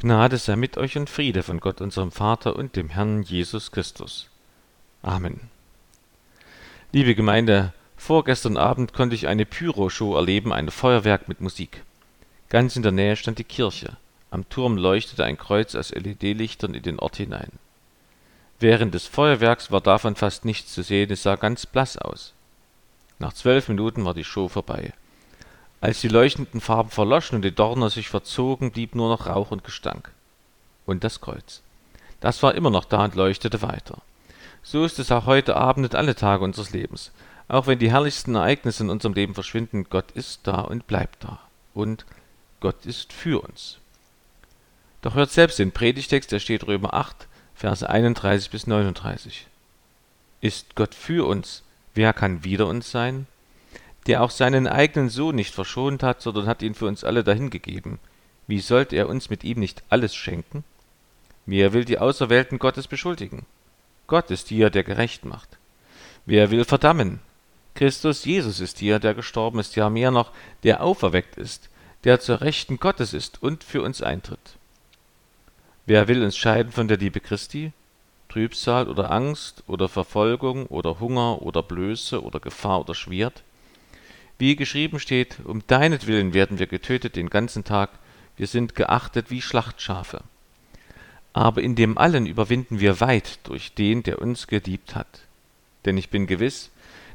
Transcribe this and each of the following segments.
Gnade sei mit euch und Friede von Gott unserem Vater und dem Herrn Jesus Christus. Amen. Liebe Gemeinde, vorgestern Abend konnte ich eine Pyro-Show erleben, ein Feuerwerk mit Musik. Ganz in der Nähe stand die Kirche. Am Turm leuchtete ein Kreuz aus LED-Lichtern in den Ort hinein. Während des Feuerwerks war davon fast nichts zu sehen, es sah ganz blass aus. Nach zwölf Minuten war die Show vorbei. Als die leuchtenden Farben verloschen und die Dorner sich verzogen, blieb nur noch Rauch und Gestank. Und das Kreuz. Das war immer noch da und leuchtete weiter. So ist es auch heute Abend und alle Tage unseres Lebens. Auch wenn die herrlichsten Ereignisse in unserem Leben verschwinden, Gott ist da und bleibt da. Und Gott ist für uns. Doch hört selbst den Predigtext, der steht Römer 8, Verse 31 bis 39. Ist Gott für uns, wer kann wider uns sein? Der auch seinen eigenen Sohn nicht verschont hat, sondern hat ihn für uns alle dahingegeben, wie sollte er uns mit ihm nicht alles schenken? Wer will die Auserwählten Gottes beschuldigen? Gott ist hier, der gerecht macht. Wer will verdammen? Christus Jesus ist hier, der gestorben ist, ja mehr noch, der auferweckt ist, der zur Rechten Gottes ist und für uns eintritt. Wer will uns scheiden von der Liebe Christi? Trübsal oder Angst oder Verfolgung oder Hunger oder Blöße oder Gefahr oder Schwert? Wie geschrieben steht, um deinetwillen werden wir getötet den ganzen Tag, wir sind geachtet wie Schlachtschafe. Aber in dem allen überwinden wir weit durch den, der uns geliebt hat. Denn ich bin gewiss,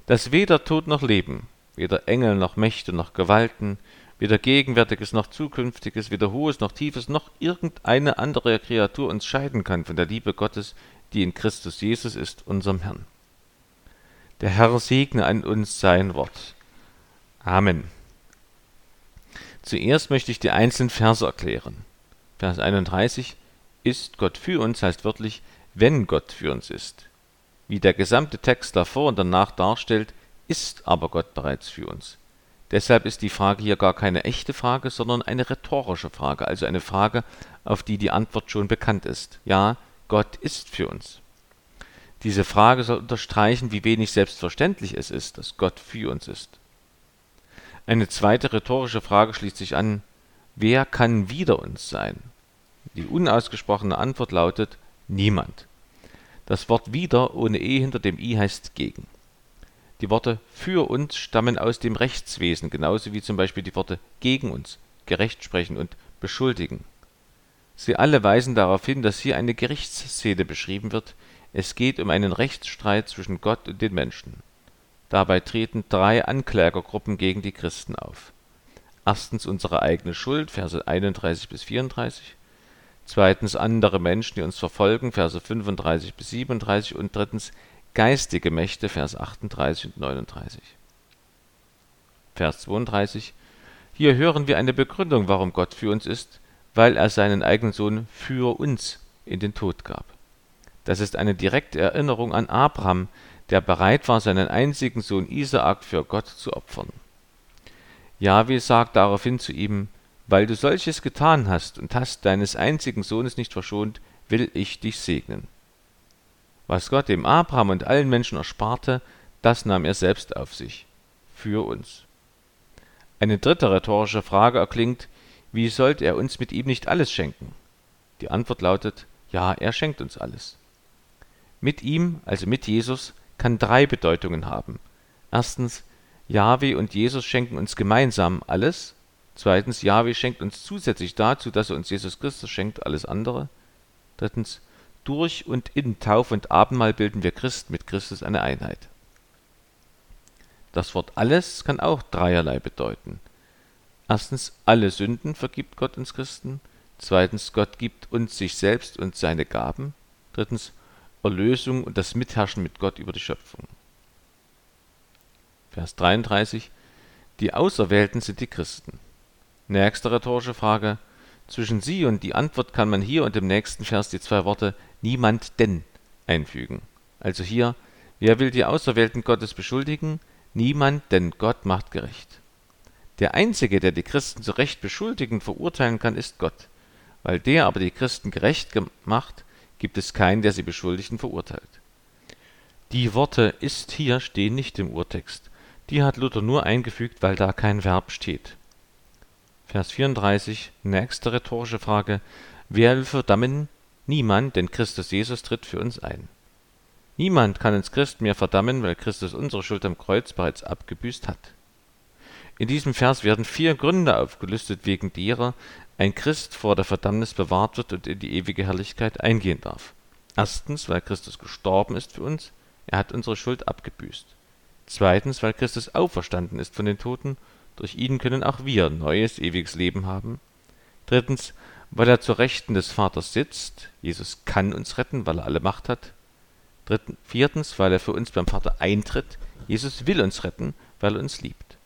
dass weder Tod noch Leben, weder Engel noch Mächte noch Gewalten, weder Gegenwärtiges noch Zukünftiges, weder Hohes noch Tiefes, noch irgendeine andere Kreatur uns scheiden kann von der Liebe Gottes, die in Christus Jesus ist, unserem Herrn. Der Herr segne an uns sein Wort. Amen. Zuerst möchte ich die einzelnen Verse erklären. Vers 31 Ist Gott für uns heißt wörtlich, wenn Gott für uns ist. Wie der gesamte Text davor und danach darstellt, ist aber Gott bereits für uns. Deshalb ist die Frage hier gar keine echte Frage, sondern eine rhetorische Frage, also eine Frage, auf die die Antwort schon bekannt ist. Ja, Gott ist für uns. Diese Frage soll unterstreichen, wie wenig selbstverständlich es ist, dass Gott für uns ist. Eine zweite rhetorische Frage schließt sich an: Wer kann wider uns sein? Die unausgesprochene Antwort lautet: Niemand. Das Wort wider ohne e hinter dem i heißt gegen. Die Worte für uns stammen aus dem Rechtswesen, genauso wie zum Beispiel die Worte gegen uns, gerecht sprechen und beschuldigen. Sie alle weisen darauf hin, dass hier eine Gerichtsszene beschrieben wird. Es geht um einen Rechtsstreit zwischen Gott und den Menschen Dabei treten drei Anklägergruppen gegen die Christen auf. Erstens unsere eigene Schuld (Verse 31 bis 34), zweitens andere Menschen, die uns verfolgen (Verse 35 bis 37) und drittens geistige Mächte (Vers 38 und 39). Vers 32 Hier hören wir eine Begründung, warum Gott für uns ist: weil er seinen eigenen Sohn für uns in den Tod gab. Das ist eine direkte Erinnerung an Abraham der bereit war, seinen einzigen Sohn Isaak für Gott zu opfern. Jahwe sagt daraufhin zu ihm: Weil du solches getan hast und hast deines einzigen Sohnes nicht verschont, will ich dich segnen. Was Gott dem Abraham und allen Menschen ersparte, das nahm er selbst auf sich. Für uns. Eine dritte rhetorische Frage erklingt: Wie sollte er uns mit ihm nicht alles schenken? Die Antwort lautet: Ja, er schenkt uns alles. Mit ihm, also mit Jesus, kann drei Bedeutungen haben. Erstens, Jahwe und Jesus schenken uns gemeinsam alles. Zweitens, Jahwe schenkt uns zusätzlich dazu, dass er uns Jesus Christus schenkt, alles andere. Drittens, durch und in Taufe und Abendmahl bilden wir Christen mit Christus eine Einheit. Das Wort alles kann auch dreierlei bedeuten. Erstens, alle Sünden vergibt Gott uns Christen. Zweitens, Gott gibt uns sich selbst und seine Gaben. Drittens, Erlösung und das Mitherrschen mit Gott über die Schöpfung. Vers 33 Die Auserwählten sind die Christen. Nächste rhetorische Frage zwischen sie und die Antwort kann man hier und im nächsten Vers die zwei Worte niemand denn einfügen. Also hier, wer will die Auserwählten Gottes beschuldigen? Niemand, denn Gott macht gerecht. Der Einzige, der die Christen zu Recht beschuldigen und verurteilen kann, ist Gott. Weil der aber die Christen gerecht gemacht, gibt es keinen, der sie beschuldigt und verurteilt. Die Worte ist hier stehen nicht im Urtext. Die hat Luther nur eingefügt, weil da kein Verb steht. Vers 34, nächste rhetorische Frage. Wer will verdammen? Niemand, denn Christus Jesus tritt für uns ein. Niemand kann uns Christen mehr verdammen, weil Christus unsere Schuld am Kreuz bereits abgebüßt hat. In diesem Vers werden vier Gründe aufgelistet, wegen derer ein Christ vor der Verdammnis bewahrt wird und in die ewige Herrlichkeit eingehen darf. Erstens, weil Christus gestorben ist für uns, er hat unsere Schuld abgebüßt. Zweitens, weil Christus auferstanden ist von den Toten, durch ihn können auch wir neues, ewiges Leben haben. Drittens, weil er zur Rechten des Vaters sitzt, Jesus kann uns retten, weil er alle Macht hat. Drittens, viertens, weil er für uns beim Vater eintritt, Jesus will uns retten, weil er uns liebt.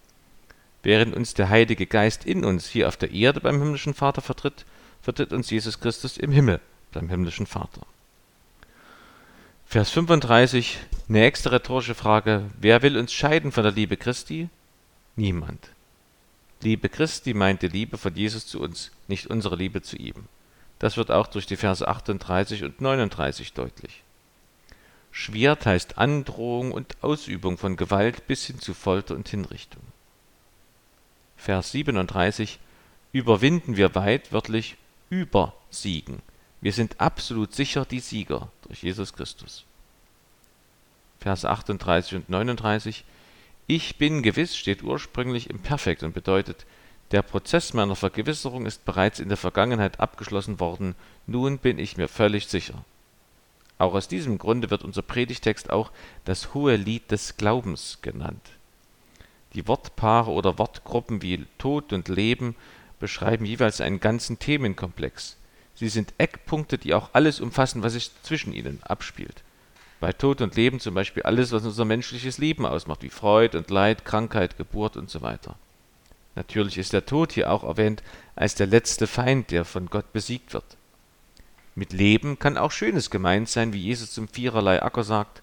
Während uns der Heilige Geist in uns hier auf der Erde beim himmlischen Vater vertritt, vertritt uns Jesus Christus im Himmel beim himmlischen Vater. Vers 35, nächste rhetorische Frage. Wer will uns scheiden von der Liebe Christi? Niemand. Liebe Christi meint die Liebe von Jesus zu uns, nicht unsere Liebe zu ihm. Das wird auch durch die Verse 38 und 39 deutlich. Schwert heißt Androhung und Ausübung von Gewalt bis hin zu Folter und Hinrichtung. Vers 37 Überwinden wir weit, wörtlich übersiegen. Wir sind absolut sicher die Sieger durch Jesus Christus. Vers 38 und 39 Ich bin gewiss steht ursprünglich im Perfekt und bedeutet, der Prozess meiner Vergewisserung ist bereits in der Vergangenheit abgeschlossen worden, nun bin ich mir völlig sicher. Auch aus diesem Grunde wird unser Predigtext auch das hohe Lied des Glaubens genannt. Die Wortpaare oder Wortgruppen wie Tod und Leben beschreiben jeweils einen ganzen Themenkomplex. Sie sind Eckpunkte, die auch alles umfassen, was sich zwischen ihnen abspielt. Bei Tod und Leben zum Beispiel alles, was unser menschliches Leben ausmacht, wie Freud und Leid, Krankheit, Geburt und so weiter. Natürlich ist der Tod hier auch erwähnt als der letzte Feind, der von Gott besiegt wird. Mit Leben kann auch Schönes gemeint sein, wie Jesus zum Viererlei Acker sagt,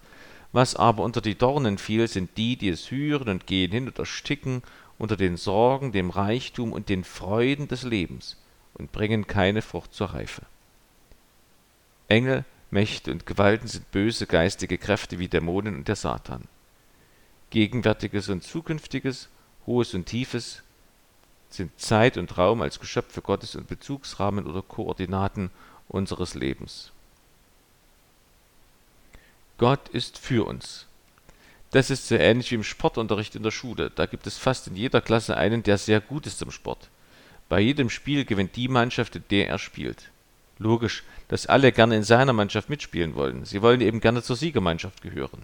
was aber unter die Dornen fiel, sind die, die es hören und gehen hin und ersticken unter den Sorgen, dem Reichtum und den Freuden des Lebens und bringen keine Frucht zur Reife. Engel, Mächte und Gewalten sind böse geistige Kräfte wie Dämonen und der Satan. Gegenwärtiges und Zukünftiges, Hohes und Tiefes sind Zeit und Raum als Geschöpfe Gottes und Bezugsrahmen oder Koordinaten unseres Lebens. Gott ist für uns. Das ist so ähnlich wie im Sportunterricht in der Schule. Da gibt es fast in jeder Klasse einen, der sehr gut ist im Sport. Bei jedem Spiel gewinnt die Mannschaft, in der er spielt. Logisch, dass alle gerne in seiner Mannschaft mitspielen wollen. Sie wollen eben gerne zur Siegermannschaft gehören.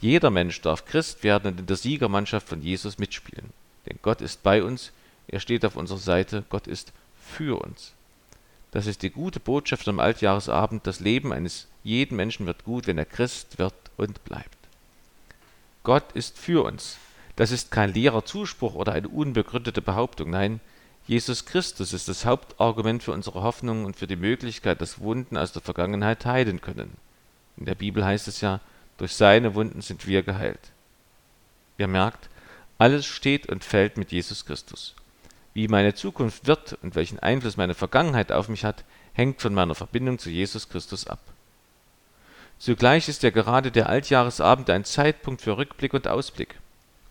Jeder Mensch darf Christ werden und in der Siegermannschaft von Jesus mitspielen. Denn Gott ist bei uns, er steht auf unserer Seite, Gott ist für uns. Das ist die gute Botschaft am Altjahresabend. Das Leben eines jeden Menschen wird gut, wenn er Christ wird und bleibt. Gott ist für uns. Das ist kein leerer Zuspruch oder eine unbegründete Behauptung. Nein, Jesus Christus ist das Hauptargument für unsere Hoffnung und für die Möglichkeit, dass Wunden aus der Vergangenheit heilen können. In der Bibel heißt es ja, durch seine Wunden sind wir geheilt. Ihr merkt, alles steht und fällt mit Jesus Christus. Wie meine Zukunft wird und welchen Einfluss meine Vergangenheit auf mich hat, hängt von meiner Verbindung zu Jesus Christus ab. Zugleich ist ja gerade der Altjahresabend ein Zeitpunkt für Rückblick und Ausblick.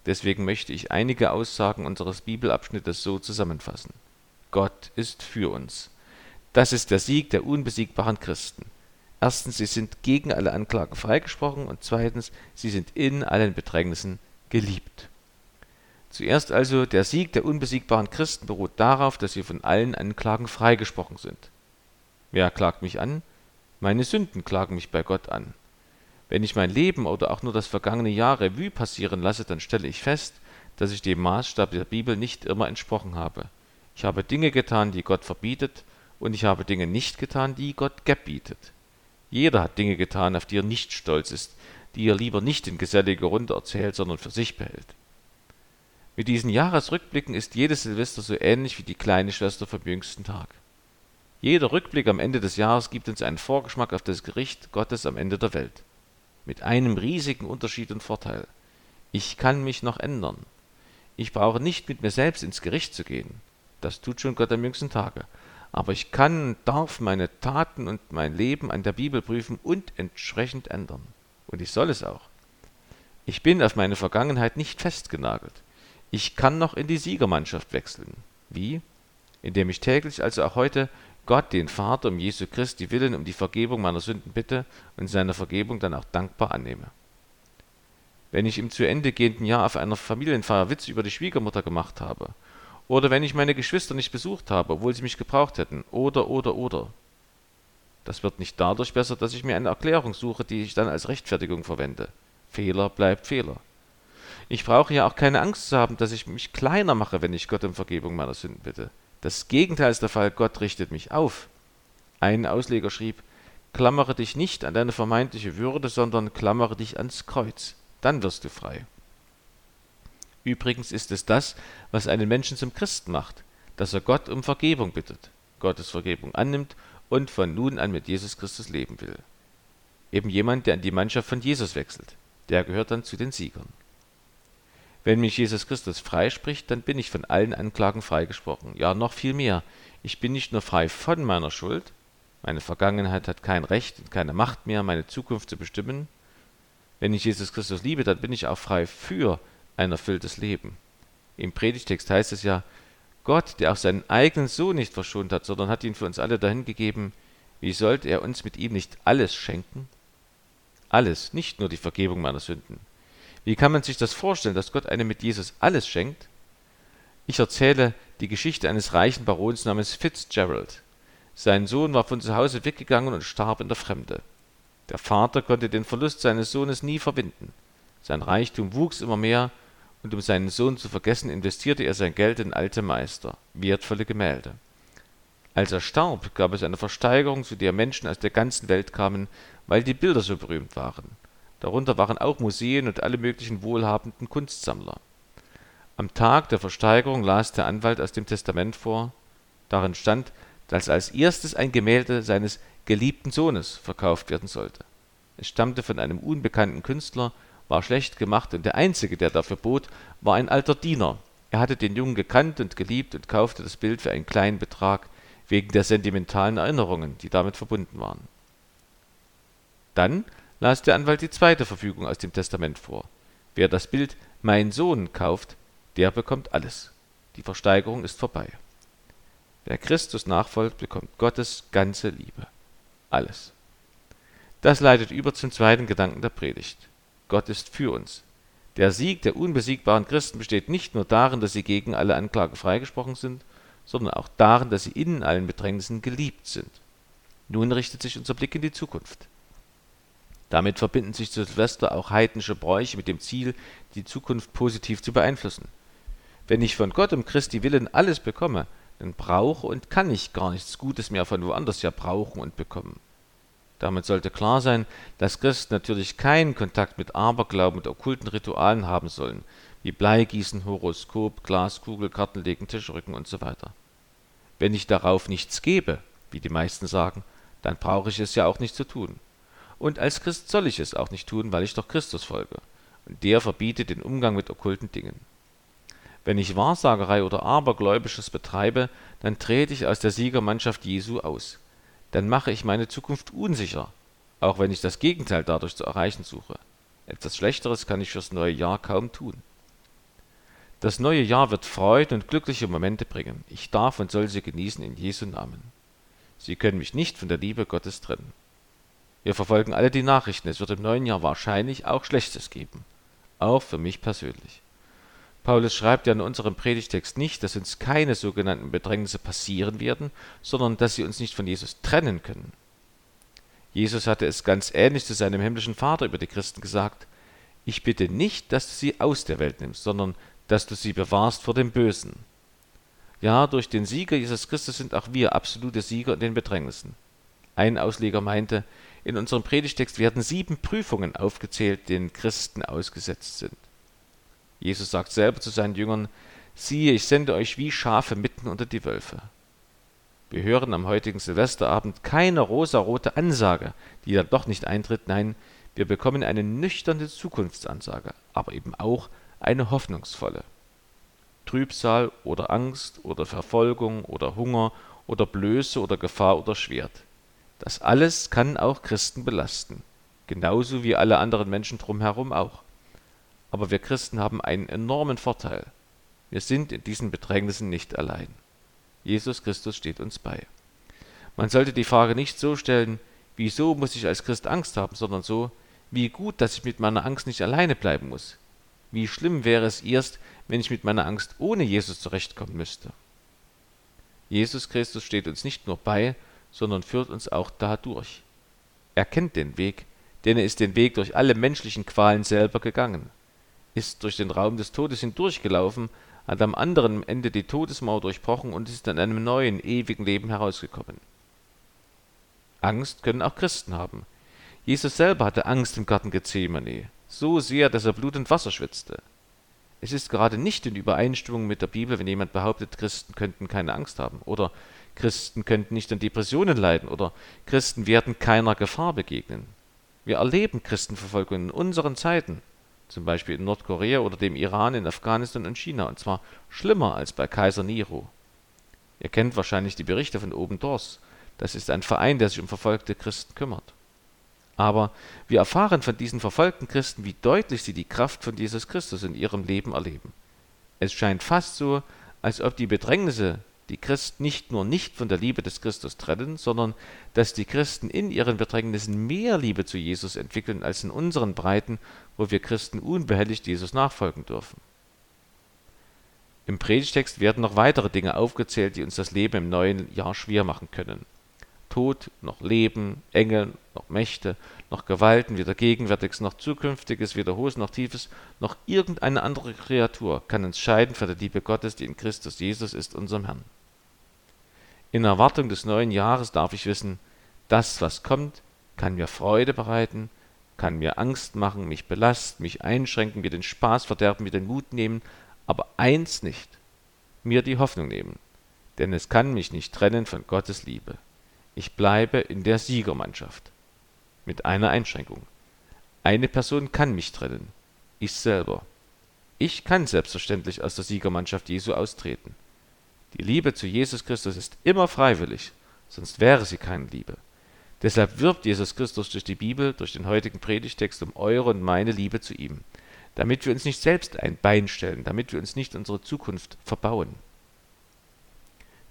Deswegen möchte ich einige Aussagen unseres Bibelabschnittes so zusammenfassen. Gott ist für uns. Das ist der Sieg der unbesiegbaren Christen. Erstens, sie sind gegen alle Anklagen freigesprochen und zweitens, sie sind in allen Bedrängnissen geliebt. Zuerst also, der Sieg der unbesiegbaren Christen beruht darauf, dass sie von allen Anklagen freigesprochen sind. Wer klagt mich an? Meine Sünden klagen mich bei Gott an. Wenn ich mein Leben oder auch nur das vergangene Jahr Revue passieren lasse, dann stelle ich fest, dass ich dem Maßstab der Bibel nicht immer entsprochen habe. Ich habe Dinge getan, die Gott verbietet, und ich habe Dinge nicht getan, die Gott gebietet. Jeder hat Dinge getan, auf die er nicht stolz ist, die er lieber nicht in gesellige Runde erzählt, sondern für sich behält. Mit diesen Jahresrückblicken ist jedes Silvester so ähnlich wie die kleine Schwester vom jüngsten Tag. Jeder Rückblick am Ende des Jahres gibt uns einen Vorgeschmack auf das Gericht Gottes am Ende der Welt mit einem riesigen Unterschied und Vorteil. Ich kann mich noch ändern. Ich brauche nicht mit mir selbst ins Gericht zu gehen. Das tut schon Gott am jüngsten Tage. Aber ich kann und darf meine Taten und mein Leben an der Bibel prüfen und entsprechend ändern. Und ich soll es auch. Ich bin auf meine Vergangenheit nicht festgenagelt. Ich kann noch in die Siegermannschaft wechseln. Wie? Indem ich täglich, also auch heute, Gott, den Vater, um Jesu Christi willen, um die Vergebung meiner Sünden bitte und seine Vergebung dann auch dankbar annehme. Wenn ich im zu Ende gehenden Jahr auf einer Familienfeier Witz über die Schwiegermutter gemacht habe, oder wenn ich meine Geschwister nicht besucht habe, obwohl sie mich gebraucht hätten, oder, oder, oder. Das wird nicht dadurch besser, dass ich mir eine Erklärung suche, die ich dann als Rechtfertigung verwende. Fehler bleibt Fehler. Ich brauche ja auch keine Angst zu haben, dass ich mich kleiner mache, wenn ich Gott um Vergebung meiner Sünden bitte. Das Gegenteil ist der Fall, Gott richtet mich auf. Ein Ausleger schrieb, klammere dich nicht an deine vermeintliche Würde, sondern klammere dich ans Kreuz, dann wirst du frei. Übrigens ist es das, was einen Menschen zum Christen macht, dass er Gott um Vergebung bittet, Gottes Vergebung annimmt und von nun an mit Jesus Christus leben will. Eben jemand, der in die Mannschaft von Jesus wechselt, der gehört dann zu den Siegern. Wenn mich Jesus Christus freispricht, dann bin ich von allen Anklagen freigesprochen. Ja, noch viel mehr. Ich bin nicht nur frei von meiner Schuld, meine Vergangenheit hat kein Recht und keine Macht mehr, meine Zukunft zu bestimmen. Wenn ich Jesus Christus liebe, dann bin ich auch frei für ein erfülltes Leben. Im Predigtext heißt es ja, Gott, der auch seinen eigenen Sohn nicht verschont hat, sondern hat ihn für uns alle dahingegeben, wie sollte er uns mit ihm nicht alles schenken? Alles, nicht nur die Vergebung meiner Sünden. Wie kann man sich das vorstellen, dass Gott einem mit Jesus alles schenkt? Ich erzähle die Geschichte eines reichen Barons namens Fitzgerald. Sein Sohn war von zu Hause weggegangen und starb in der Fremde. Der Vater konnte den Verlust seines Sohnes nie verwinden. Sein Reichtum wuchs immer mehr, und um seinen Sohn zu vergessen, investierte er sein Geld in alte Meister, wertvolle Gemälde. Als er starb, gab es eine Versteigerung, zu der Menschen aus der ganzen Welt kamen, weil die Bilder so berühmt waren. Darunter waren auch Museen und alle möglichen wohlhabenden Kunstsammler. Am Tag der Versteigerung las der Anwalt aus dem Testament vor. Darin stand, dass als erstes ein Gemälde seines geliebten Sohnes verkauft werden sollte. Es stammte von einem unbekannten Künstler, war schlecht gemacht und der einzige, der dafür bot, war ein alter Diener. Er hatte den Jungen gekannt und geliebt und kaufte das Bild für einen kleinen Betrag wegen der sentimentalen Erinnerungen, die damit verbunden waren. Dann las der Anwalt die zweite Verfügung aus dem Testament vor. Wer das Bild Mein Sohn kauft, der bekommt alles. Die Versteigerung ist vorbei. Wer Christus nachfolgt, bekommt Gottes ganze Liebe. Alles. Das leitet über zum zweiten Gedanken der Predigt. Gott ist für uns. Der Sieg der unbesiegbaren Christen besteht nicht nur darin, dass sie gegen alle Anklagen freigesprochen sind, sondern auch darin, dass sie in allen Bedrängnissen geliebt sind. Nun richtet sich unser Blick in die Zukunft. Damit verbinden sich zu Silvester auch heidnische Bräuche mit dem Ziel, die Zukunft positiv zu beeinflussen. Wenn ich von Gott um Christi willen alles bekomme, dann brauche und kann ich gar nichts Gutes mehr von woanders her brauchen und bekommen. Damit sollte klar sein, dass Christen natürlich keinen Kontakt mit Aberglauben und okkulten Ritualen haben sollen, wie Bleigießen, Horoskop, Glaskugel, Kartenlegen, Tischrücken und so weiter. Wenn ich darauf nichts gebe, wie die meisten sagen, dann brauche ich es ja auch nicht zu tun. Und als Christ soll ich es auch nicht tun, weil ich doch Christus folge. Und der verbietet den Umgang mit okkulten Dingen. Wenn ich Wahrsagerei oder Abergläubisches betreibe, dann trete ich aus der Siegermannschaft Jesu aus. Dann mache ich meine Zukunft unsicher, auch wenn ich das Gegenteil dadurch zu erreichen suche. Etwas Schlechteres kann ich fürs neue Jahr kaum tun. Das neue Jahr wird Freude und glückliche Momente bringen. Ich darf und soll sie genießen in Jesu Namen. Sie können mich nicht von der Liebe Gottes trennen. Wir verfolgen alle die Nachrichten. Es wird im neuen Jahr wahrscheinlich auch Schlechtes geben. Auch für mich persönlich. Paulus schreibt ja in unserem Predigtext nicht, dass uns keine sogenannten Bedrängnisse passieren werden, sondern dass sie uns nicht von Jesus trennen können. Jesus hatte es ganz ähnlich zu seinem himmlischen Vater über die Christen gesagt, ich bitte nicht, dass du sie aus der Welt nimmst, sondern dass du sie bewahrst vor dem Bösen. Ja, durch den Sieger Jesus Christus sind auch wir absolute Sieger in den Bedrängnissen. Ein Ausleger meinte, in unserem Predigtext werden sieben Prüfungen aufgezählt, denen Christen ausgesetzt sind. Jesus sagt selber zu seinen Jüngern, siehe, ich sende euch wie Schafe mitten unter die Wölfe. Wir hören am heutigen Silvesterabend keine rosarote Ansage, die dann doch nicht eintritt, nein, wir bekommen eine nüchterne Zukunftsansage, aber eben auch eine hoffnungsvolle. Trübsal oder Angst oder Verfolgung oder Hunger oder Blöße oder Gefahr oder Schwert. Das alles kann auch Christen belasten, genauso wie alle anderen Menschen drumherum auch. Aber wir Christen haben einen enormen Vorteil. Wir sind in diesen Bedrängnissen nicht allein. Jesus Christus steht uns bei. Man sollte die Frage nicht so stellen, wieso muss ich als Christ Angst haben, sondern so, wie gut, dass ich mit meiner Angst nicht alleine bleiben muss. Wie schlimm wäre es erst, wenn ich mit meiner Angst ohne Jesus zurechtkommen müsste. Jesus Christus steht uns nicht nur bei, sondern führt uns auch dadurch. Er kennt den Weg, denn er ist den Weg durch alle menschlichen Qualen selber gegangen, ist durch den Raum des Todes hindurchgelaufen, hat am anderen Ende die Todesmauer durchbrochen und ist in einem neuen, ewigen Leben herausgekommen. Angst können auch Christen haben. Jesus selber hatte Angst im Garten Gethsemane, so sehr, dass er Blut und Wasser schwitzte. Es ist gerade nicht in Übereinstimmung mit der Bibel, wenn jemand behauptet, Christen könnten keine Angst haben oder Christen könnten nicht an Depressionen leiden oder Christen werden keiner Gefahr begegnen. Wir erleben Christenverfolgung in unseren Zeiten, zum Beispiel in Nordkorea oder dem Iran, in Afghanistan und China, und zwar schlimmer als bei Kaiser Nero. Ihr kennt wahrscheinlich die Berichte von Oben Dors. Das ist ein Verein, der sich um verfolgte Christen kümmert. Aber wir erfahren von diesen verfolgten Christen, wie deutlich sie die Kraft von Jesus Christus in ihrem Leben erleben. Es scheint fast so, als ob die Bedrängnisse die Christen nicht nur nicht von der Liebe des Christus trennen, sondern dass die Christen in ihren Bedrängnissen mehr Liebe zu Jesus entwickeln als in unseren Breiten, wo wir Christen unbehelligt Jesus nachfolgen dürfen. Im Predigtext werden noch weitere Dinge aufgezählt, die uns das Leben im neuen Jahr schwer machen können. Tod, noch Leben, Engel, noch Mächte, noch Gewalten, weder Gegenwärtiges noch Zukünftiges, weder Hohes noch Tiefes, noch irgendeine andere Kreatur kann uns scheiden von der Liebe Gottes, die in Christus Jesus ist, unserem Herrn. In Erwartung des neuen Jahres darf ich wissen, das, was kommt, kann mir Freude bereiten, kann mir Angst machen, mich belasten, mich einschränken, mir den Spaß verderben, mir den Mut nehmen, aber eins nicht, mir die Hoffnung nehmen, denn es kann mich nicht trennen von Gottes Liebe. Ich bleibe in der Siegermannschaft. Mit einer Einschränkung. Eine Person kann mich trennen. Ich selber. Ich kann selbstverständlich aus der Siegermannschaft Jesu austreten. Die Liebe zu Jesus Christus ist immer freiwillig, sonst wäre sie keine Liebe. Deshalb wirbt Jesus Christus durch die Bibel, durch den heutigen Predigtext um eure und meine Liebe zu ihm, damit wir uns nicht selbst ein Bein stellen, damit wir uns nicht unsere Zukunft verbauen.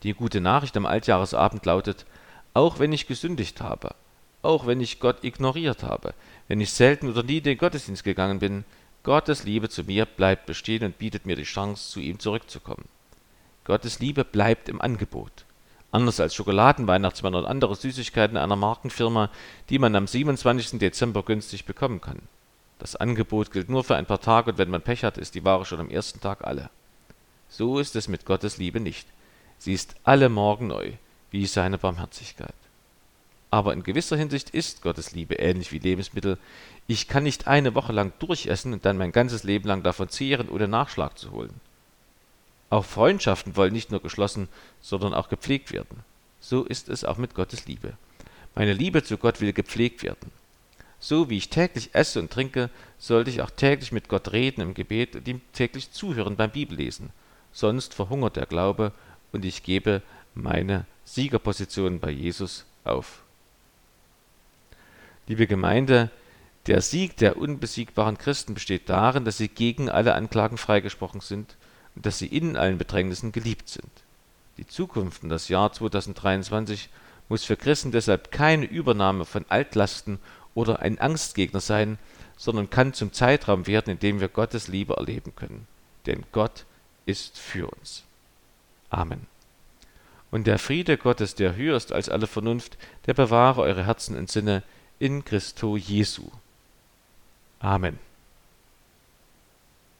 Die gute Nachricht am Altjahresabend lautet, auch wenn ich gesündigt habe, auch wenn ich Gott ignoriert habe, wenn ich selten oder nie in den Gottesdienst gegangen bin, Gottes Liebe zu mir bleibt bestehen und bietet mir die Chance, zu ihm zurückzukommen. Gottes Liebe bleibt im Angebot. Anders als Schokoladenweihnachtsmann oder andere Süßigkeiten einer Markenfirma, die man am 27. Dezember günstig bekommen kann. Das Angebot gilt nur für ein paar Tage und wenn man Pech hat, ist die Ware schon am ersten Tag alle. So ist es mit Gottes Liebe nicht. Sie ist alle Morgen neu wie seine Barmherzigkeit. Aber in gewisser Hinsicht ist Gottes Liebe ähnlich wie Lebensmittel. Ich kann nicht eine Woche lang durchessen und dann mein ganzes Leben lang davon zehren, ohne Nachschlag zu holen. Auch Freundschaften wollen nicht nur geschlossen, sondern auch gepflegt werden. So ist es auch mit Gottes Liebe. Meine Liebe zu Gott will gepflegt werden. So wie ich täglich esse und trinke, sollte ich auch täglich mit Gott reden im Gebet und ihm täglich zuhören beim Bibellesen. Sonst verhungert der Glaube und ich gebe meine Siegerposition bei Jesus auf. Liebe Gemeinde, der Sieg der unbesiegbaren Christen besteht darin, dass sie gegen alle Anklagen freigesprochen sind dass sie in allen Bedrängnissen geliebt sind. Die Zukunft und das Jahr 2023 muss für Christen deshalb keine Übernahme von Altlasten oder ein Angstgegner sein, sondern kann zum Zeitraum werden, in dem wir Gottes Liebe erleben können. Denn Gott ist für uns. Amen. Und der Friede Gottes, der höher ist als alle Vernunft, der bewahre eure Herzen und Sinne in Christo Jesu. Amen.